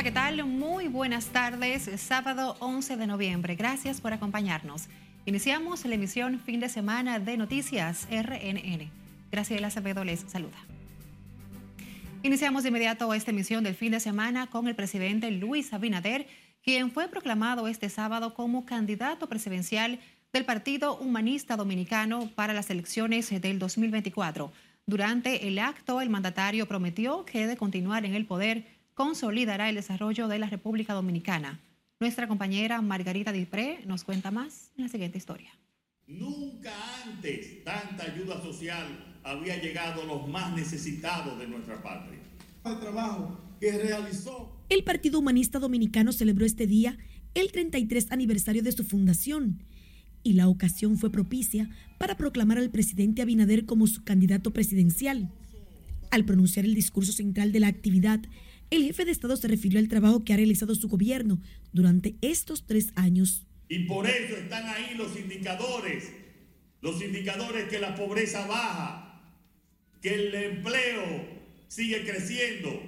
Hola, ¿qué tal? Muy buenas tardes, sábado 11 de noviembre. Gracias por acompañarnos. Iniciamos la emisión fin de semana de Noticias RNN. Graciela Acevedo les saluda. Iniciamos de inmediato esta emisión del fin de semana con el presidente Luis Abinader, quien fue proclamado este sábado como candidato presidencial del Partido Humanista Dominicano para las elecciones del 2024. Durante el acto, el mandatario prometió que de continuar en el poder consolidará el desarrollo de la República Dominicana. Nuestra compañera Margarita Dipré nos cuenta más en la siguiente historia. Nunca antes tanta ayuda social había llegado a los más necesitados de nuestra patria. El trabajo que realizó. El Partido Humanista Dominicano celebró este día el 33 aniversario de su fundación y la ocasión fue propicia para proclamar al presidente Abinader como su candidato presidencial. Al pronunciar el discurso central de la actividad, el jefe de Estado se refirió al trabajo que ha realizado su gobierno durante estos tres años. Y por eso están ahí los indicadores, los indicadores que la pobreza baja, que el empleo sigue creciendo,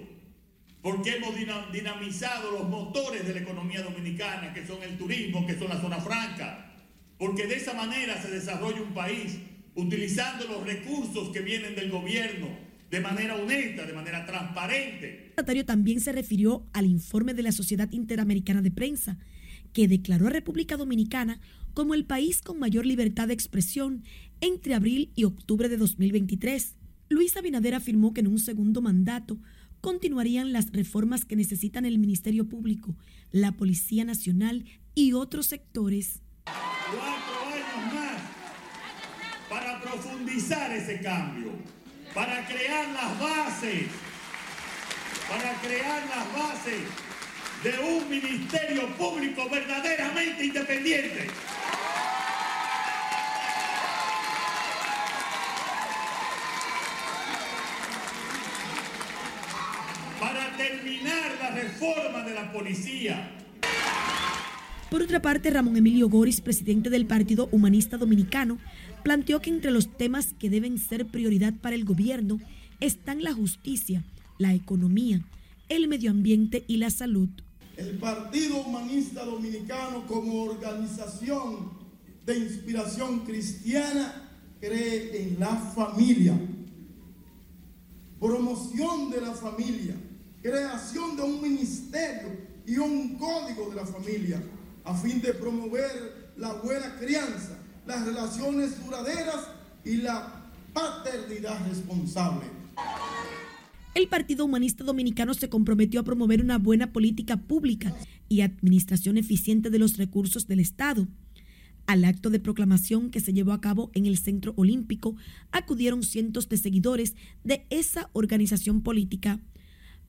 porque hemos dinamizado los motores de la economía dominicana, que son el turismo, que son la zona franca, porque de esa manera se desarrolla un país utilizando los recursos que vienen del gobierno de manera honesta, de manera transparente. El mandatario también se refirió al informe de la Sociedad Interamericana de Prensa, que declaró a República Dominicana como el país con mayor libertad de expresión entre abril y octubre de 2023. Luis Abinader afirmó que en un segundo mandato continuarían las reformas que necesitan el Ministerio Público, la Policía Nacional y otros sectores. Cuatro años más para profundizar ese cambio para crear las bases, para crear las bases de un ministerio público verdaderamente independiente. Para terminar la reforma de la policía. Por otra parte, Ramón Emilio Goris, presidente del Partido Humanista Dominicano, planteó que entre los temas que deben ser prioridad para el gobierno están la justicia, la economía, el medio ambiente y la salud. El Partido Humanista Dominicano como organización de inspiración cristiana cree en la familia, promoción de la familia, creación de un ministerio y un código de la familia a fin de promover la buena crianza las relaciones duraderas y la paternidad responsable. El Partido Humanista Dominicano se comprometió a promover una buena política pública y administración eficiente de los recursos del Estado. Al acto de proclamación que se llevó a cabo en el Centro Olímpico acudieron cientos de seguidores de esa organización política.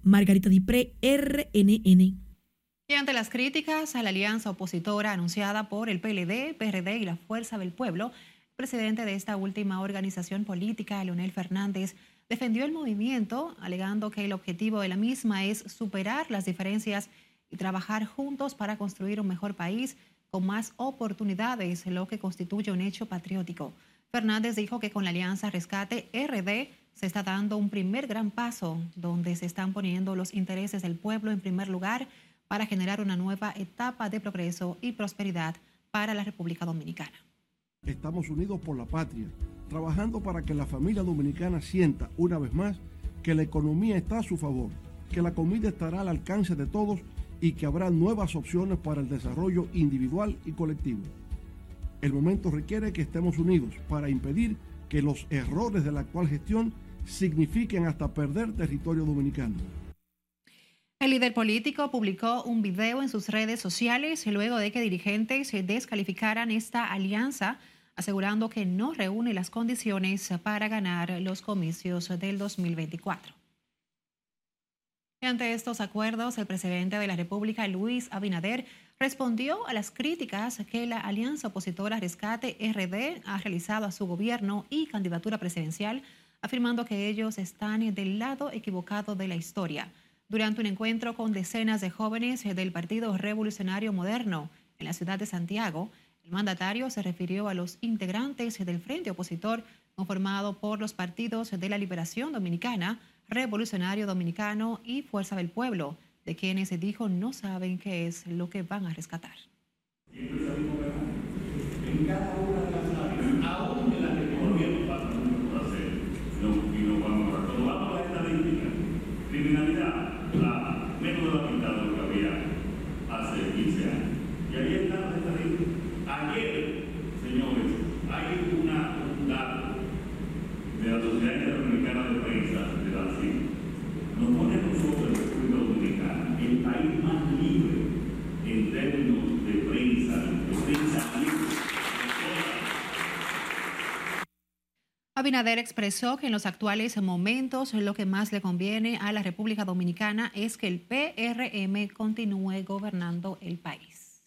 Margarita Dipré, RNN. Y ante las críticas a la alianza opositora anunciada por el PLD, PRD y la Fuerza del Pueblo, el presidente de esta última organización política, Leonel Fernández, defendió el movimiento, alegando que el objetivo de la misma es superar las diferencias y trabajar juntos para construir un mejor país con más oportunidades, lo que constituye un hecho patriótico. Fernández dijo que con la Alianza Rescate RD se está dando un primer gran paso, donde se están poniendo los intereses del pueblo en primer lugar para generar una nueva etapa de progreso y prosperidad para la República Dominicana. Estamos unidos por la patria, trabajando para que la familia dominicana sienta una vez más que la economía está a su favor, que la comida estará al alcance de todos y que habrá nuevas opciones para el desarrollo individual y colectivo. El momento requiere que estemos unidos para impedir que los errores de la actual gestión signifiquen hasta perder territorio dominicano. El líder político publicó un video en sus redes sociales luego de que dirigentes descalificaran esta alianza, asegurando que no reúne las condiciones para ganar los comicios del 2024. Ante estos acuerdos, el presidente de la República, Luis Abinader, respondió a las críticas que la alianza opositora Rescate RD ha realizado a su gobierno y candidatura presidencial, afirmando que ellos están del lado equivocado de la historia durante un encuentro con decenas de jóvenes del Partido Revolucionario Moderno en la ciudad de Santiago. El mandatario se refirió a los integrantes del frente opositor conformado por los partidos de la Liberación Dominicana, Revolucionario Dominicano y Fuerza del Pueblo, de quienes se dijo no saben qué es lo que van a rescatar una de las áreas, aún en las que todavía falta mucho por hacer, no, y no vamos a Cuando vamos a la estadística, criminalidad, la, menos de la mitad de lo que había hace 15 años. Y ahí están las estadísticas. Ayer, señores, hay una, un dato de la Sociedad Interamericana de Prensa, de la CIN, nos pone a nosotros en República Dominicana el más libre en términos de prensa, de prensa. Abinader expresó que en los actuales momentos lo que más le conviene a la República Dominicana es que el PRM continúe gobernando el país.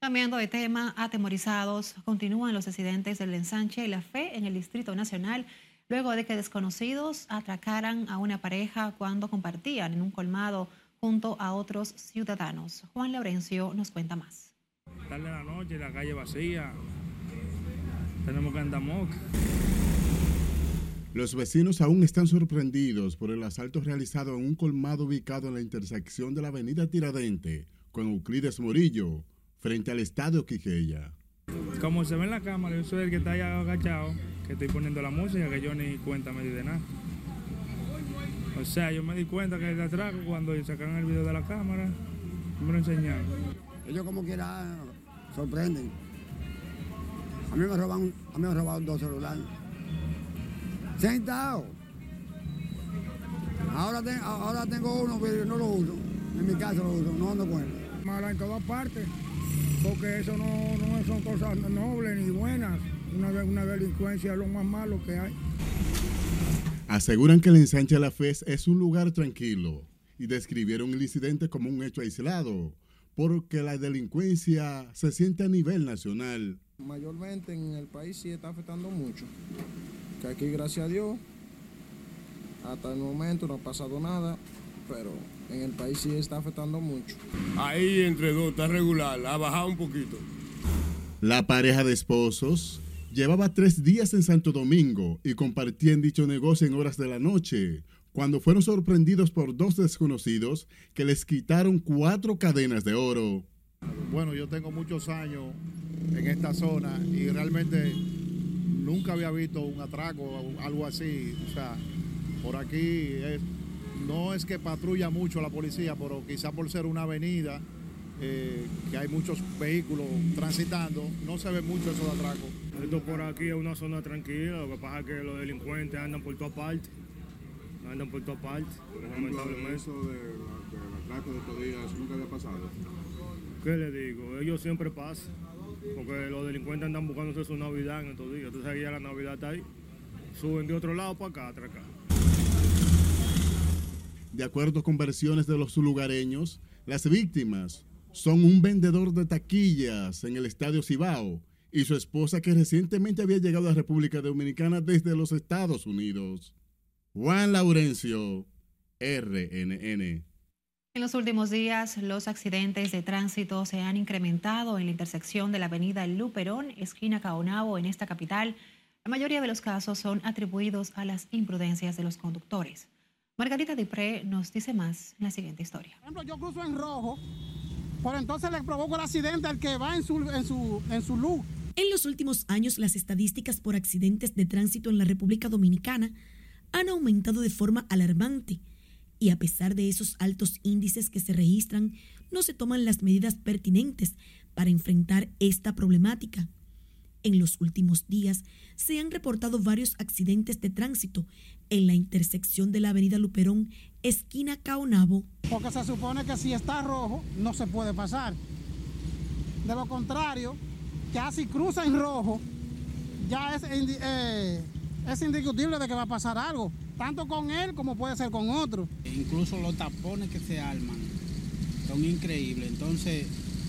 Cambiando de tema, atemorizados, continúan los accidentes del ensanche y la fe en el Distrito Nacional luego de que desconocidos atracaran a una pareja cuando compartían en un colmado junto a otros ciudadanos. Juan Laurencio nos cuenta más. Tarde de la noche, la calle vacía, tenemos que andar. Los vecinos aún están sorprendidos por el asalto realizado en un colmado ubicado en la intersección de la avenida Tiradente con Euclides Morillo, frente al estadio Quiqueya. Como se ve en la cámara, yo soy el que está ahí agachado, que estoy poniendo la música, que yo ni cuenta me di de nada. O sea, yo me di cuenta que el atraco cuando sacan el video de la cámara, me lo enseñaron. Ellos como quiera sorprenden. A mí me roban, a mí me robaron dos celulares. Sentado. Ahora, te- ahora tengo uno, pero no lo uso. En mi casa lo uso, no ando con él. mala en todas partes, porque eso no, no son cosas nobles ni buenas. Una, una delincuencia es lo más malo que hay. Aseguran que el ensanche de la FES es un lugar tranquilo y describieron el incidente como un hecho aislado, porque la delincuencia se siente a nivel nacional. Mayormente en el país sí está afectando mucho. Que aquí, gracias a Dios, hasta el momento no ha pasado nada, pero en el país sí está afectando mucho. Ahí entre dos está regular, ha bajado un poquito. La pareja de esposos llevaba tres días en Santo Domingo y compartían dicho negocio en horas de la noche, cuando fueron sorprendidos por dos desconocidos que les quitaron cuatro cadenas de oro. Bueno, yo tengo muchos años en esta zona y realmente nunca había visto un atraco o algo así. O sea, por aquí es- no es que patrulla mucho la policía, pero quizá por ser una avenida eh, que hay muchos vehículos transitando, no se ve mucho eso de atraco. Esto por aquí es una zona tranquila, lo que pasa es que los delincuentes andan por todas partes. Andan por todas partes, lamentablemente. Eso de, atraco de estos días nunca había pasado. ¿Qué le digo? Ellos siempre pasan, porque los delincuentes andan buscándose su Navidad en estos días. Entonces aquí ya la Navidad está ahí. Suben de otro lado para acá, atracar. De acuerdo con versiones de los lugareños, las víctimas son un vendedor de taquillas en el Estadio Cibao y su esposa que recientemente había llegado a República Dominicana desde los Estados Unidos. Juan Laurencio, RNN. En los últimos días, los accidentes de tránsito se han incrementado en la intersección de la avenida Luperón, esquina Caonabo, en esta capital. La mayoría de los casos son atribuidos a las imprudencias de los conductores. Margarita Dipré nos dice más en la siguiente historia. Por ejemplo, yo cruzo en rojo, por entonces le provoco el accidente al que va en su, en su, en su luz. En los últimos años, las estadísticas por accidentes de tránsito en la República Dominicana han aumentado de forma alarmante y a pesar de esos altos índices que se registran, no se toman las medidas pertinentes para enfrentar esta problemática. En los últimos días se han reportado varios accidentes de tránsito en la intersección de la avenida Luperón, esquina Caonabo. Porque se supone que si está rojo, no se puede pasar. De lo contrario, ya si cruza en rojo, ya es, eh, es indiscutible de que va a pasar algo, tanto con él como puede ser con otro. Incluso los tapones que se arman son increíbles. Entonces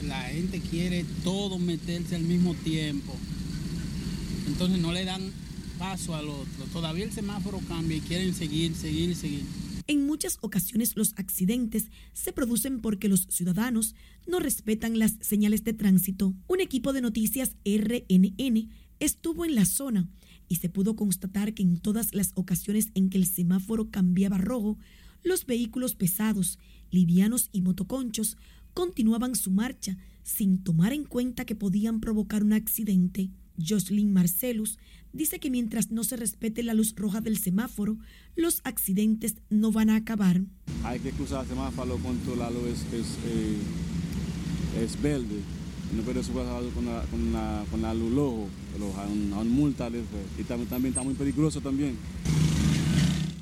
la gente quiere todo meterse al mismo tiempo. Entonces no le dan paso al otro. Todavía el semáforo cambia y quieren seguir, seguir, seguir. En muchas ocasiones los accidentes se producen porque los ciudadanos no respetan las señales de tránsito. Un equipo de noticias RNN estuvo en la zona y se pudo constatar que en todas las ocasiones en que el semáforo cambiaba rojo, los vehículos pesados, livianos y motoconchos continuaban su marcha sin tomar en cuenta que podían provocar un accidente. Jocelyn Marcelus dice que mientras no se respete la luz roja del semáforo, los accidentes no van a acabar. Hay que cruzar el semáforo cuando la luz es, eh, es verde. No puede cruzar con la, con la, con la luz roja, pero a un, multa y también, también está muy peligroso también.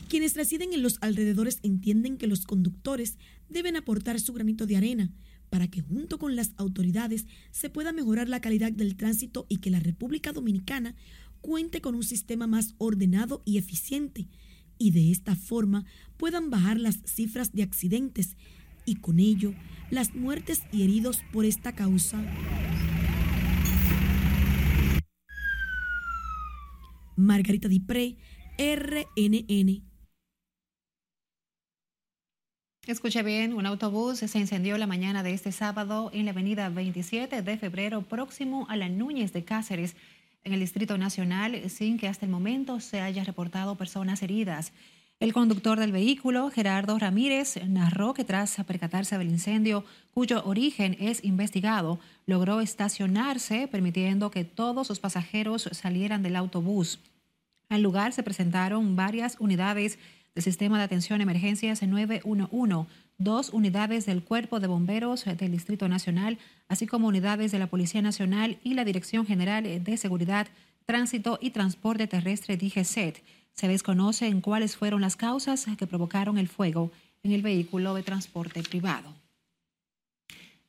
Quienes residen en los alrededores entienden que los conductores deben aportar su granito de arena para que junto con las autoridades se pueda mejorar la calidad del tránsito y que la República Dominicana cuente con un sistema más ordenado y eficiente y de esta forma puedan bajar las cifras de accidentes y con ello las muertes y heridos por esta causa. Margarita Dipré, RNN. Escuche bien, un autobús se incendió la mañana de este sábado en la avenida 27 de febrero próximo a la Núñez de Cáceres, en el Distrito Nacional, sin que hasta el momento se haya reportado personas heridas. El conductor del vehículo, Gerardo Ramírez, narró que tras percatarse del incendio, cuyo origen es investigado, logró estacionarse, permitiendo que todos los pasajeros salieran del autobús. Al lugar se presentaron varias unidades del Sistema de Atención Emergencias 911, dos unidades del Cuerpo de Bomberos del Distrito Nacional, así como unidades de la Policía Nacional y la Dirección General de Seguridad, Tránsito y Transporte Terrestre DGCET. Se desconocen cuáles fueron las causas que provocaron el fuego en el vehículo de transporte privado.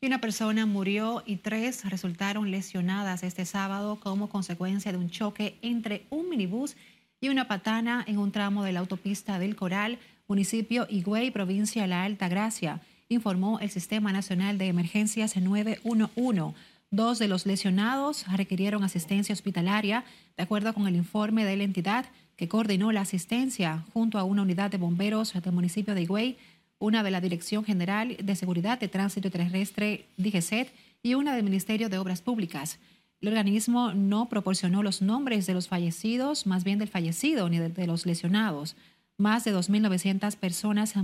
Y una persona murió y tres resultaron lesionadas este sábado como consecuencia de un choque entre un minibús y una patana en un tramo de la autopista del Coral, municipio Higüey, provincia de La Alta Gracia, informó el Sistema Nacional de Emergencias 911. Dos de los lesionados requirieron asistencia hospitalaria, de acuerdo con el informe de la entidad que coordinó la asistencia junto a una unidad de bomberos del municipio de Higüey, una de la Dirección General de Seguridad de Tránsito Terrestre, DGCET, y una del Ministerio de Obras Públicas. El organismo no proporcionó los nombres de los fallecidos, más bien del fallecido, ni de, los lesionados. Más de 2.900 personas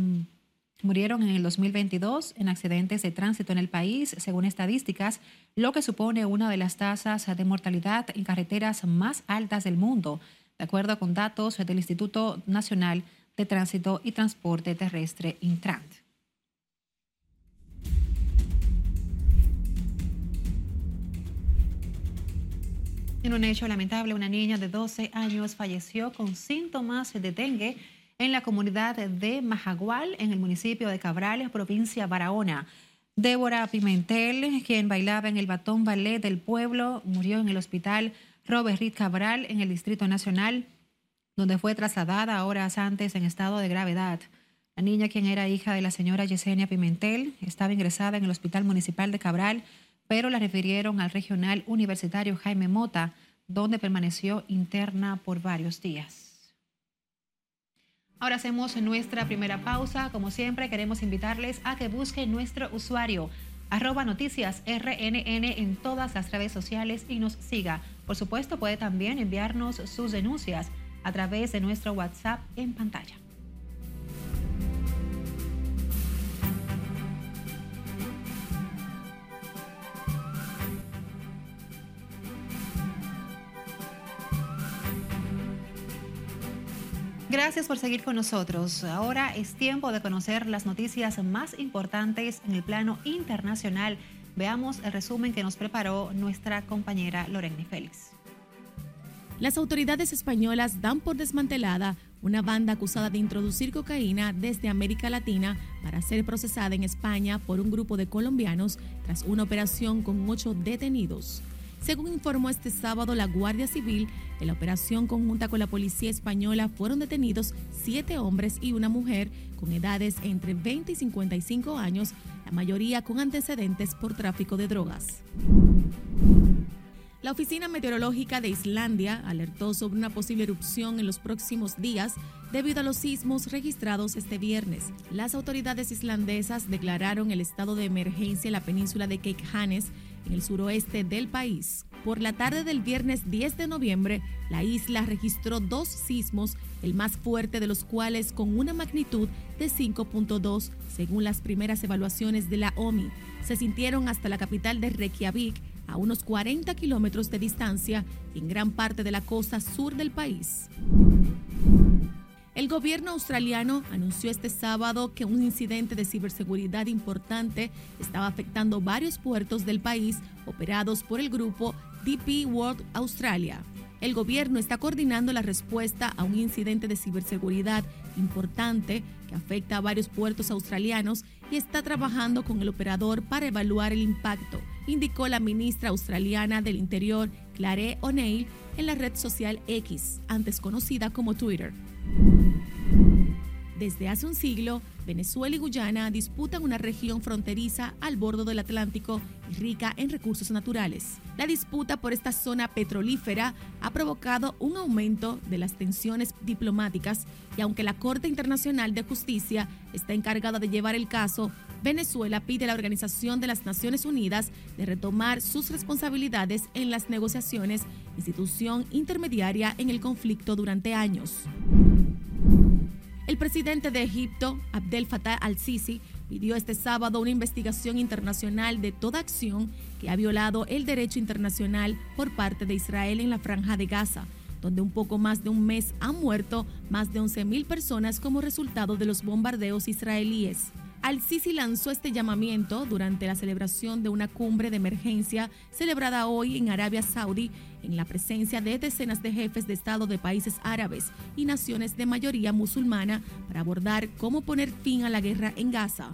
murieron en el 2022 en accidentes de tránsito en el país, según estadísticas, lo que supone una de las tasas de mortalidad en carreteras más altas del mundo, de acuerdo con datos del Instituto Nacional de Tránsito y Transporte Terrestre, Intrant. En un hecho lamentable, una niña de 12 años falleció con síntomas de dengue en la comunidad de Majagual, en el municipio de Cabrales, provincia Barahona. Débora Pimentel, quien bailaba en el batón ballet del pueblo, murió en el hospital Robert Reed Cabral, en el Distrito Nacional, donde fue trasladada horas antes en estado de gravedad. La niña, quien era hija de la señora Yesenia Pimentel, estaba ingresada en el Hospital Municipal de Cabral pero la refirieron al regional universitario Jaime Mota, donde permaneció interna por varios días. Ahora hacemos nuestra primera pausa. Como siempre, queremos invitarles a que busquen nuestro usuario arroba noticias RNN en todas las redes sociales y nos siga. Por supuesto, puede también enviarnos sus denuncias a través de nuestro WhatsApp en pantalla. Gracias por seguir con nosotros. Ahora es tiempo de conocer las noticias más importantes en el plano internacional. Veamos el resumen que nos preparó nuestra compañera Lorena Félix. Las autoridades españolas dan por desmantelada una banda acusada de introducir cocaína desde América Latina para ser procesada en España por un grupo de colombianos tras una operación con ocho detenidos. Según informó este sábado la Guardia Civil, en la operación conjunta con la Policía Española fueron detenidos siete hombres y una mujer con edades entre 20 y 55 años, la mayoría con antecedentes por tráfico de drogas. La Oficina Meteorológica de Islandia alertó sobre una posible erupción en los próximos días debido a los sismos registrados este viernes. Las autoridades islandesas declararon el estado de emergencia en la península de Cape en el suroeste del país. por la tarde del viernes 10 de noviembre, la isla registró dos sismos, el más fuerte de los cuales con una magnitud de 5.2, según las primeras evaluaciones de la OMI. Se sintieron hasta la capital de Reykjavik, a unos 40 kilómetros de distancia, en gran parte de la costa sur del país. El gobierno australiano anunció este sábado que un incidente de ciberseguridad importante estaba afectando varios puertos del país operados por el grupo DP World Australia. El gobierno está coordinando la respuesta a un incidente de ciberseguridad importante que afecta a varios puertos australianos y está trabajando con el operador para evaluar el impacto, indicó la ministra australiana del Interior, Clare O'Neill, en la red social X, antes conocida como Twitter. Desde hace un siglo, Venezuela y Guyana disputan una región fronteriza al borde del Atlántico y rica en recursos naturales. La disputa por esta zona petrolífera ha provocado un aumento de las tensiones diplomáticas y aunque la Corte Internacional de Justicia está encargada de llevar el caso, Venezuela pide a la Organización de las Naciones Unidas de retomar sus responsabilidades en las negociaciones, institución intermediaria en el conflicto durante años. El presidente de Egipto, Abdel Fattah al-Sisi, pidió este sábado una investigación internacional de toda acción que ha violado el derecho internacional por parte de Israel en la franja de Gaza, donde un poco más de un mes han muerto más de 11.000 personas como resultado de los bombardeos israelíes. Al-Sisi lanzó este llamamiento durante la celebración de una cumbre de emergencia celebrada hoy en Arabia Saudí en la presencia de decenas de jefes de Estado de países árabes y naciones de mayoría musulmana para abordar cómo poner fin a la guerra en Gaza.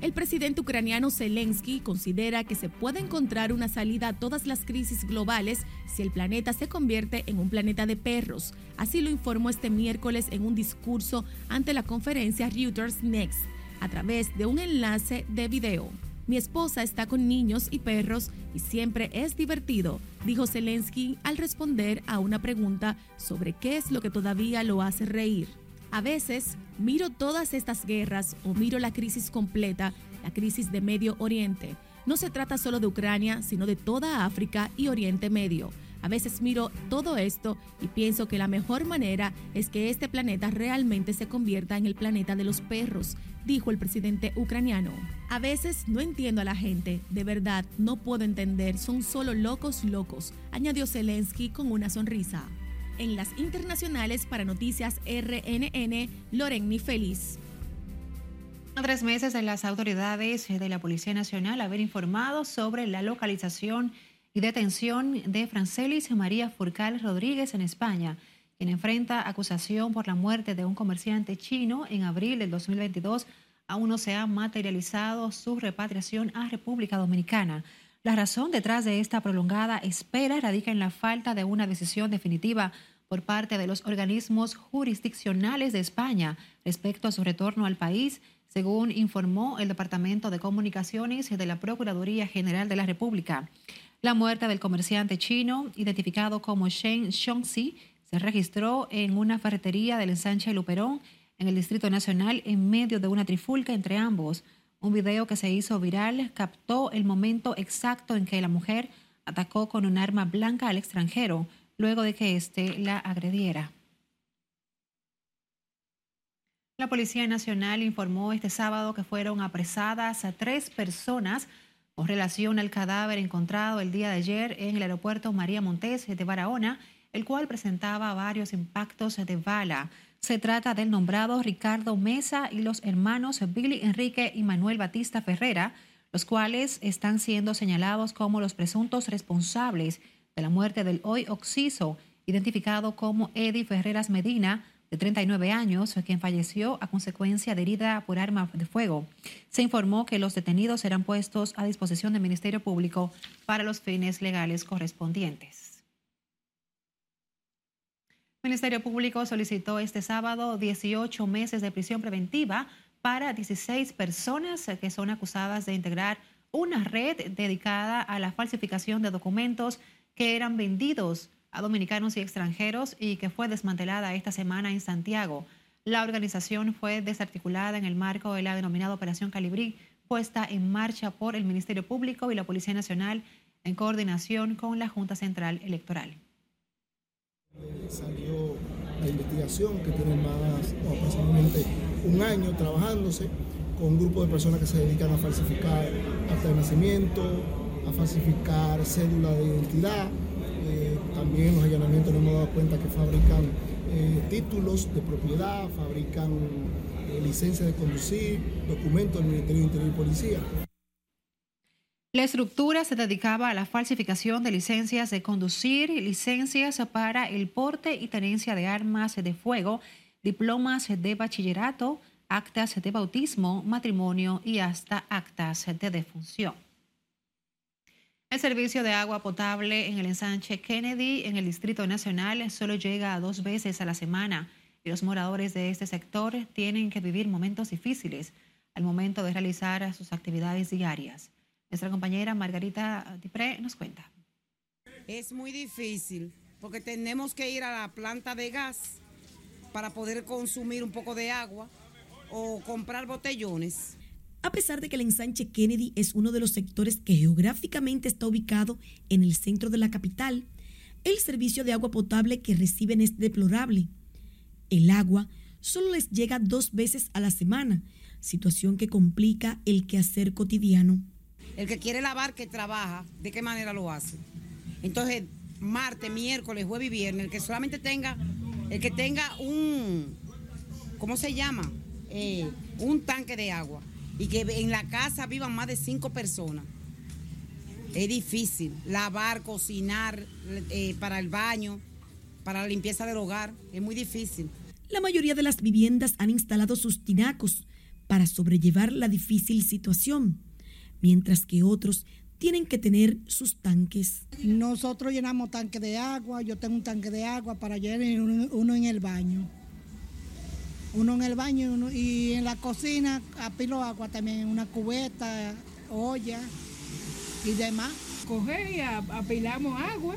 El presidente ucraniano Zelensky considera que se puede encontrar una salida a todas las crisis globales si el planeta se convierte en un planeta de perros. Así lo informó este miércoles en un discurso ante la conferencia Reuters Next a través de un enlace de video. Mi esposa está con niños y perros y siempre es divertido, dijo Zelensky al responder a una pregunta sobre qué es lo que todavía lo hace reír. A veces miro todas estas guerras o miro la crisis completa, la crisis de Medio Oriente. No se trata solo de Ucrania, sino de toda África y Oriente Medio. A veces miro todo esto y pienso que la mejor manera es que este planeta realmente se convierta en el planeta de los perros, dijo el presidente ucraniano. A veces no entiendo a la gente, de verdad no puedo entender, son solo locos locos, añadió Zelensky con una sonrisa en las internacionales para Noticias RNN, Lorenny Feliz. Tres meses de las autoridades de la Policía Nacional haber informado sobre la localización y detención de Francelis María Furcal Rodríguez en España, quien enfrenta acusación por la muerte de un comerciante chino en abril del 2022, aún no se ha materializado su repatriación a República Dominicana. La razón detrás de esta prolongada espera radica en la falta de una decisión definitiva por parte de los organismos jurisdiccionales de España respecto a su retorno al país, según informó el Departamento de Comunicaciones de la Procuraduría General de la República. La muerte del comerciante chino, identificado como Shen Xiongxi, se registró en una ferretería del ensanche Luperón, en el Distrito Nacional, en medio de una trifulca entre ambos. Un video que se hizo viral captó el momento exacto en que la mujer atacó con un arma blanca al extranjero luego de que éste la agrediera. La Policía Nacional informó este sábado que fueron apresadas a tres personas con relación al cadáver encontrado el día de ayer en el aeropuerto María Montes de Barahona, el cual presentaba varios impactos de bala. Se trata del nombrado Ricardo Mesa y los hermanos Billy Enrique y Manuel Batista Ferrera, los cuales están siendo señalados como los presuntos responsables de la muerte del hoy occiso, identificado como Eddie Ferreras Medina, de 39 años, quien falleció a consecuencia de herida por arma de fuego. Se informó que los detenidos serán puestos a disposición del Ministerio Público para los fines legales correspondientes. El Ministerio Público solicitó este sábado 18 meses de prisión preventiva para 16 personas que son acusadas de integrar una red dedicada a la falsificación de documentos que eran vendidos a dominicanos y extranjeros y que fue desmantelada esta semana en Santiago. La organización fue desarticulada en el marco de la denominada Operación Calibrí, puesta en marcha por el Ministerio Público y la Policía Nacional en coordinación con la Junta Central Electoral. Salió la investigación que tiene más o aproximadamente un año trabajándose con un grupo de personas que se dedican a falsificar acta de nacimiento, a falsificar cédula de identidad. Eh, también los allanamientos nos hemos dado cuenta que fabrican eh, títulos de propiedad, fabrican eh, licencias de conducir, documentos del Ministerio de Interior y Policía. La estructura se dedicaba a la falsificación de licencias de conducir, licencias para el porte y tenencia de armas de fuego, diplomas de bachillerato, actas de bautismo, matrimonio y hasta actas de defunción. El servicio de agua potable en el ensanche Kennedy en el Distrito Nacional solo llega dos veces a la semana y los moradores de este sector tienen que vivir momentos difíciles al momento de realizar sus actividades diarias. Nuestra compañera Margarita Dipré nos cuenta. Es muy difícil porque tenemos que ir a la planta de gas para poder consumir un poco de agua o comprar botellones. A pesar de que el ensanche Kennedy es uno de los sectores que geográficamente está ubicado en el centro de la capital, el servicio de agua potable que reciben es deplorable. El agua solo les llega dos veces a la semana, situación que complica el quehacer cotidiano. El que quiere lavar, que trabaja, ¿de qué manera lo hace? Entonces, martes, miércoles, jueves y viernes, el que solamente tenga, el que tenga un, ¿cómo se llama? Eh, un tanque de agua y que en la casa vivan más de cinco personas. Es difícil lavar, cocinar eh, para el baño, para la limpieza del hogar. Es muy difícil. La mayoría de las viviendas han instalado sus tinacos para sobrellevar la difícil situación, mientras que otros tienen que tener sus tanques. Nosotros llenamos tanque de agua, yo tengo un tanque de agua para llenar uno en el baño uno en el baño y en la cocina apilo agua también, una cubeta, olla y demás. Coger y apilamos agua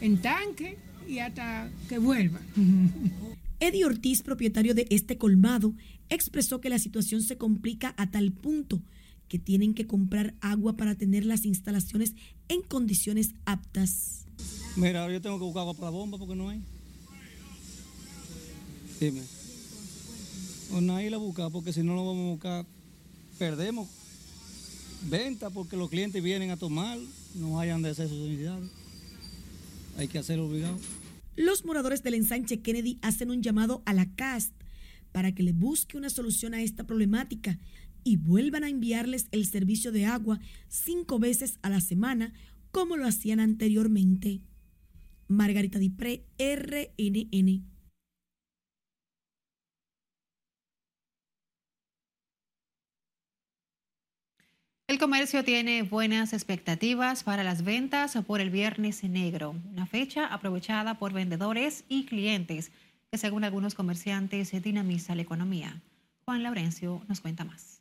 en tanque y hasta que vuelva. Eddie Ortiz, propietario de este colmado, expresó que la situación se complica a tal punto que tienen que comprar agua para tener las instalaciones en condiciones aptas. Mira, yo tengo que buscar agua para la bomba porque no hay. Dime. O nadie la busca porque si no lo vamos a buscar, perdemos venta porque los clientes vienen a tomar, no hayan de hacer sus unidades. Hay que hacerlo obligado. Los moradores del ensanche Kennedy hacen un llamado a la CAST para que le busque una solución a esta problemática y vuelvan a enviarles el servicio de agua cinco veces a la semana como lo hacían anteriormente. Margarita Dipré, RNN. El comercio tiene buenas expectativas para las ventas por el Viernes Negro, una fecha aprovechada por vendedores y clientes que según algunos comerciantes dinamiza la economía. Juan Laurencio nos cuenta más.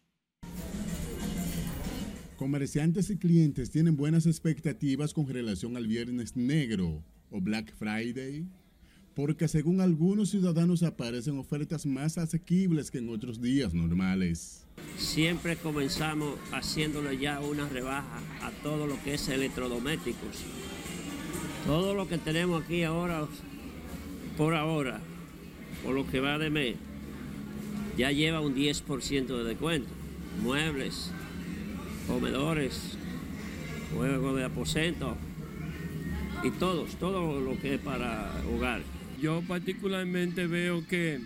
Comerciantes y clientes tienen buenas expectativas con relación al Viernes Negro o Black Friday, porque según algunos ciudadanos aparecen ofertas más asequibles que en otros días normales. Siempre comenzamos haciéndole ya una rebaja a todo lo que es electrodomésticos. Todo lo que tenemos aquí ahora, por ahora, por lo que va de mes, ya lleva un 10% de descuento. Muebles, comedores, juegos de aposento y todos, todo lo que es para hogar. Yo particularmente veo que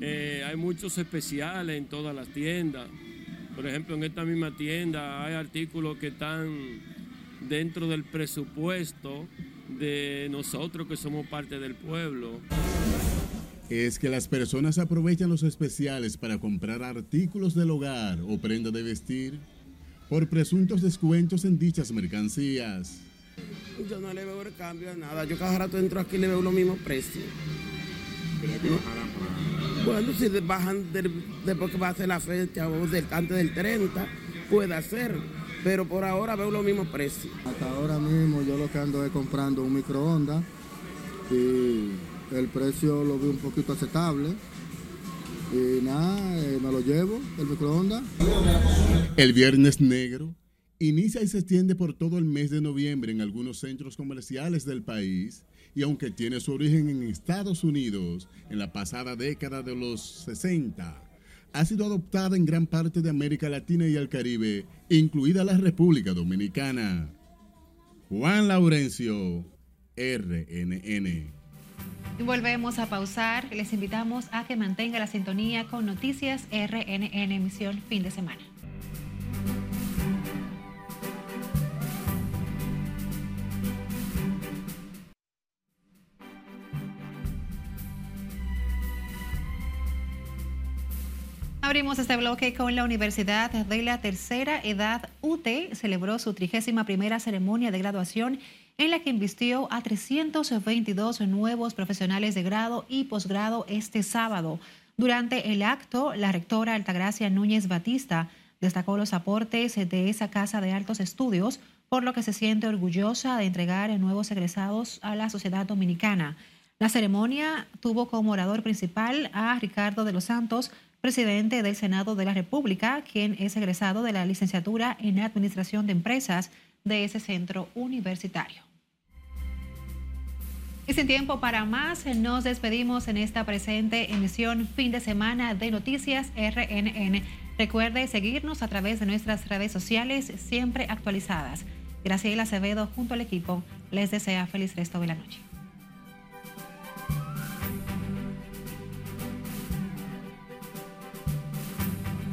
eh, hay muchos especiales en todas las tiendas. Por ejemplo, en esta misma tienda hay artículos que están dentro del presupuesto de nosotros que somos parte del pueblo. Es que las personas aprovechan los especiales para comprar artículos del hogar o prenda de vestir por presuntos descuentos en dichas mercancías. Yo no le veo el cambio a nada. Yo cada rato entro aquí y le veo los mismos precios. Bueno, si bajan después que va a ser la fecha o del, antes del 30, puede ser. Pero por ahora veo los mismos precios. Hasta ahora mismo yo lo que ando es comprando un microondas y el precio lo veo un poquito aceptable. Y nada, eh, me lo llevo, el microondas. El viernes negro inicia y se extiende por todo el mes de noviembre en algunos centros comerciales del país y aunque tiene su origen en Estados Unidos en la pasada década de los 60, ha sido adoptada en gran parte de América Latina y el Caribe, incluida la República Dominicana. Juan Laurencio, RNN. Volvemos a pausar. Les invitamos a que mantenga la sintonía con Noticias RNN emisión fin de semana. Abrimos este bloque con la Universidad de la Tercera Edad UT. Celebró su trigésima primera ceremonia de graduación en la que invistió a 322 nuevos profesionales de grado y posgrado este sábado. Durante el acto, la rectora Altagracia Núñez Batista destacó los aportes de esa casa de altos estudios, por lo que se siente orgullosa de entregar nuevos egresados a la sociedad dominicana. La ceremonia tuvo como orador principal a Ricardo de los Santos, presidente del Senado de la República, quien es egresado de la licenciatura en Administración de Empresas de ese centro universitario. Y sin tiempo para más, nos despedimos en esta presente emisión fin de semana de Noticias RNN. Recuerde seguirnos a través de nuestras redes sociales siempre actualizadas. Graciela Acevedo junto al equipo les desea feliz resto de la noche.